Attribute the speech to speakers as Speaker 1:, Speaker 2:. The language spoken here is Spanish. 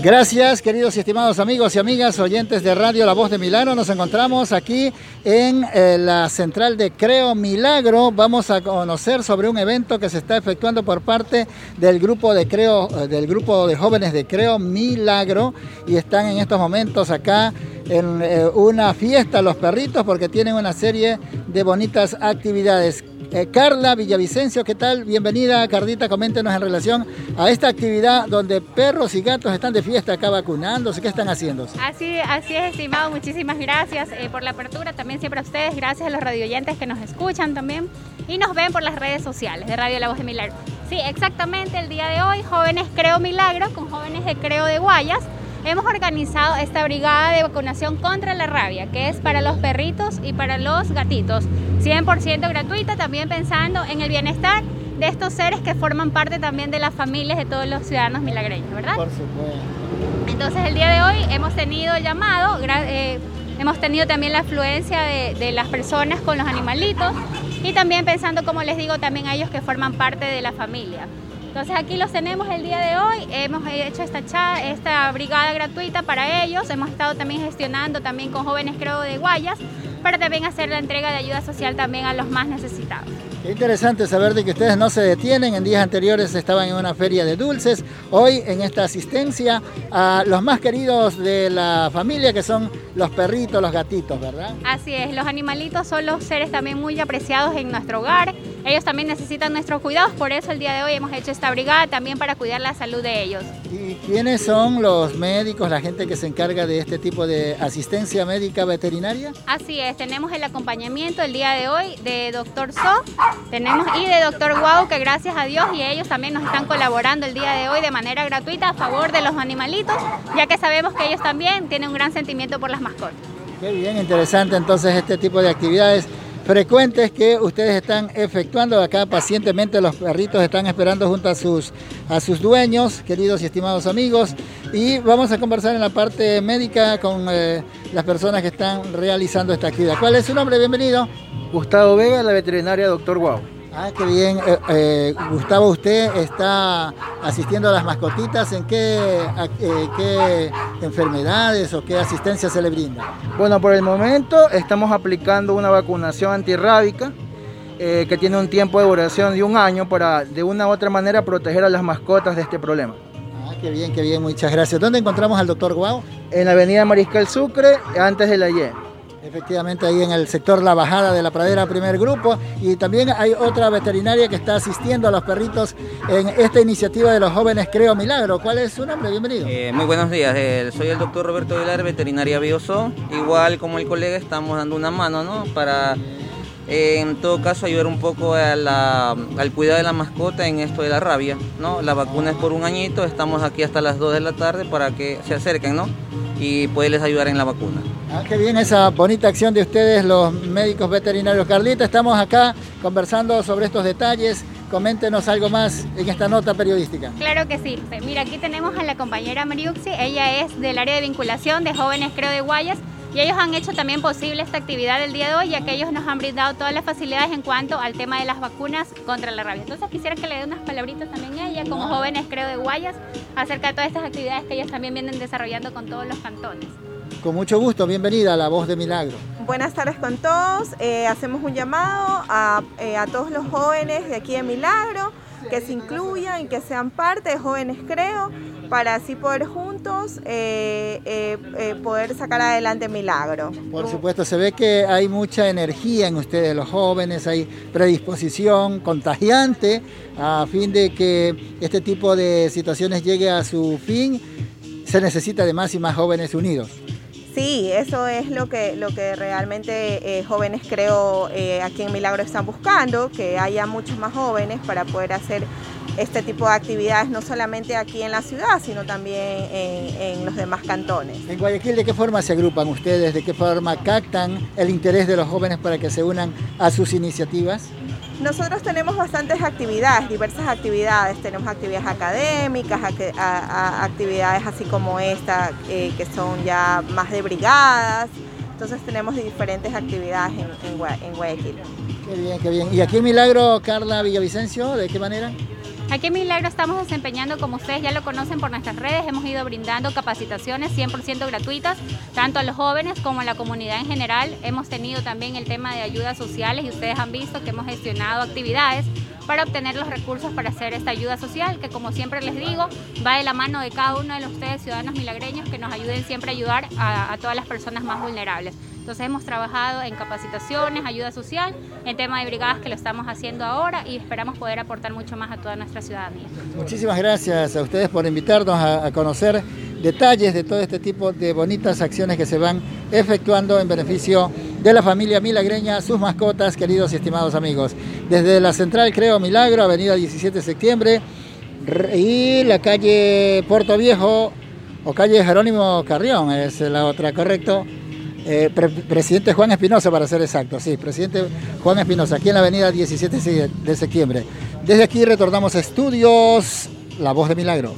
Speaker 1: Gracias, queridos y estimados amigos y amigas, oyentes de Radio La Voz de Milagro. Nos encontramos aquí en eh, la central de Creo Milagro. Vamos a conocer sobre un evento que se está efectuando por parte del grupo de Creo, eh, del grupo de jóvenes de Creo Milagro y están en estos momentos acá en eh, una fiesta los perritos porque tienen una serie de bonitas actividades. Eh, Carla Villavicencio, ¿qué tal? Bienvenida, Cardita, coméntenos en relación a esta actividad donde perros y gatos están de fiesta acá vacunándose. ¿Qué están haciendo?
Speaker 2: Así, así es, estimado. Muchísimas gracias eh, por la apertura. También siempre a ustedes, gracias a los radioyentes que nos escuchan también y nos ven por las redes sociales de Radio La Voz de Milagro. Sí, exactamente el día de hoy, jóvenes Creo Milagro con jóvenes de Creo de Guayas hemos organizado esta brigada de vacunación contra la rabia, que es para los perritos y para los gatitos. 100% gratuita, también pensando en el bienestar de estos seres que forman parte también de las familias de todos los ciudadanos milagreños, ¿verdad?
Speaker 1: Por supuesto.
Speaker 2: Entonces el día de hoy hemos tenido llamado, eh, hemos tenido también la afluencia de, de las personas con los animalitos y también pensando, como les digo, también a ellos que forman parte de la familia. Entonces aquí los tenemos el día de hoy, hemos hecho esta, esta brigada gratuita para ellos, hemos estado también gestionando también con jóvenes creo de Guayas para también hacer la entrega de ayuda social también a los más necesitados.
Speaker 1: Qué interesante saber de que ustedes no se detienen. En días anteriores estaban en una feria de dulces. Hoy en esta asistencia a los más queridos de la familia, que son los perritos, los gatitos, ¿verdad?
Speaker 2: Así es. Los animalitos son los seres también muy apreciados en nuestro hogar. Ellos también necesitan nuestros cuidados. Por eso el día de hoy hemos hecho esta brigada también para cuidar la salud de ellos.
Speaker 1: ¿Y quiénes son los médicos, la gente que se encarga de este tipo de asistencia médica veterinaria?
Speaker 2: Así es. Tenemos el acompañamiento el día de hoy de doctor So tenemos y de Doctor Guau, que gracias a Dios y ellos también nos están colaborando el día de hoy de manera gratuita a favor de los animalitos, ya que sabemos que ellos también tienen un gran sentimiento por las mascotas.
Speaker 1: Qué bien, interesante entonces este tipo de actividades frecuentes que ustedes están efectuando acá pacientemente los perritos están esperando junto a sus a sus dueños queridos y estimados amigos y vamos a conversar en la parte médica con eh, las personas que están realizando esta actividad ¿cuál es su nombre? bienvenido
Speaker 3: Gustavo Vega, la veterinaria Doctor Guau.
Speaker 1: Ah, qué bien. Eh, eh, Gustavo, usted está asistiendo a las mascotitas. ¿En qué, eh, qué enfermedades o qué asistencia se le brinda?
Speaker 3: Bueno, por el momento estamos aplicando una vacunación antirrábica que tiene un tiempo de duración de un año para de una u otra manera proteger a las mascotas de este problema.
Speaker 1: Ah, qué bien, qué bien. Muchas gracias. ¿Dónde encontramos al doctor Guau?
Speaker 3: En la avenida Mariscal Sucre, antes de la Y.
Speaker 1: Efectivamente, ahí en el sector La Bajada de la Pradera, primer grupo. Y también hay otra veterinaria que está asistiendo a los perritos en esta iniciativa de los jóvenes Creo Milagro. ¿Cuál es su nombre? Bienvenido.
Speaker 4: Eh, muy buenos días, eh, soy el doctor Roberto Vilar, veterinaria Bioso. Igual como el colega, estamos dando una mano ¿no? para en todo caso ayudar un poco al cuidado de la mascota en esto de la rabia, ¿no? La vacuna es por un añito, estamos aquí hasta las 2 de la tarde para que se acerquen, ¿no? Y poderles ayudar en la vacuna.
Speaker 1: Ah, qué bien esa bonita acción de ustedes, los médicos veterinarios. Carlita, estamos acá conversando sobre estos detalles. Coméntenos algo más en esta nota periodística.
Speaker 2: Claro que sí. Mira, aquí tenemos a la compañera Mariuxi. Ella es del área de vinculación de jóvenes, creo, de Guayas y ellos han hecho también posible esta actividad del día de hoy, ya que ellos nos han brindado todas las facilidades en cuanto al tema de las vacunas contra la rabia. Entonces quisiera que le dé unas palabritas también a ella, como jóvenes creo de Guayas, acerca de todas estas actividades que ellos también vienen desarrollando con todos los cantones.
Speaker 1: Con mucho gusto, bienvenida a La Voz de Milagro.
Speaker 5: Buenas tardes con todos. Eh, hacemos un llamado a, eh, a todos los jóvenes de aquí de Milagro que se incluyan y que sean parte de Jóvenes Creo para así poder juntos eh, eh, eh, poder sacar adelante Milagro.
Speaker 1: Por supuesto, se ve que hay mucha energía en ustedes los jóvenes, hay predisposición contagiante a fin de que este tipo de situaciones llegue a su fin. Se necesita de más y más jóvenes unidos.
Speaker 5: Sí, eso es lo que, lo que realmente jóvenes creo aquí en Milagro están buscando, que haya muchos más jóvenes para poder hacer este tipo de actividades, no solamente aquí en la ciudad, sino también en, los demás cantones.
Speaker 1: En Guayaquil, ¿de qué forma se agrupan ustedes? ¿De qué forma captan el interés de los jóvenes para que se unan a sus iniciativas?
Speaker 5: Nosotros tenemos bastantes actividades, diversas actividades. Tenemos actividades académicas, actividades así como esta, eh, que son ya más de brigadas. Entonces tenemos diferentes actividades en, en Guayaquil.
Speaker 1: Qué bien, qué bien. ¿Y aquí en Milagro, Carla Villavicencio, de qué manera?
Speaker 2: Aquí en Milagro estamos desempeñando, como ustedes ya lo conocen por nuestras redes, hemos ido brindando capacitaciones 100% gratuitas, tanto a los jóvenes como a la comunidad en general. Hemos tenido también el tema de ayudas sociales y ustedes han visto que hemos gestionado actividades para obtener los recursos para hacer esta ayuda social, que como siempre les digo, va de la mano de cada uno de ustedes ciudadanos milagreños que nos ayuden siempre a ayudar a, todas las personas más vulnerables. Entonces hemos trabajado en capacitaciones, ayuda social, en tema de brigadas que lo estamos haciendo ahora y esperamos poder aportar mucho más a toda nuestra ciudadanía.
Speaker 1: Muchísimas gracias a ustedes por invitarnos a conocer detalles de todo este tipo de bonitas acciones que se van efectuando en beneficio de la familia milagreña, sus mascotas, queridos y estimados amigos. Desde la central Creo Milagro, avenida 17 de septiembre, y la calle Puerto Viejo, o calle Jerónimo Carrión, es la otra, correcto. Eh, presidente Juan Espinosa, para ser exacto, sí, presidente Juan Espinosa, aquí en la avenida 17 de septiembre. Desde aquí retornamos a estudios La Voz de Milagro.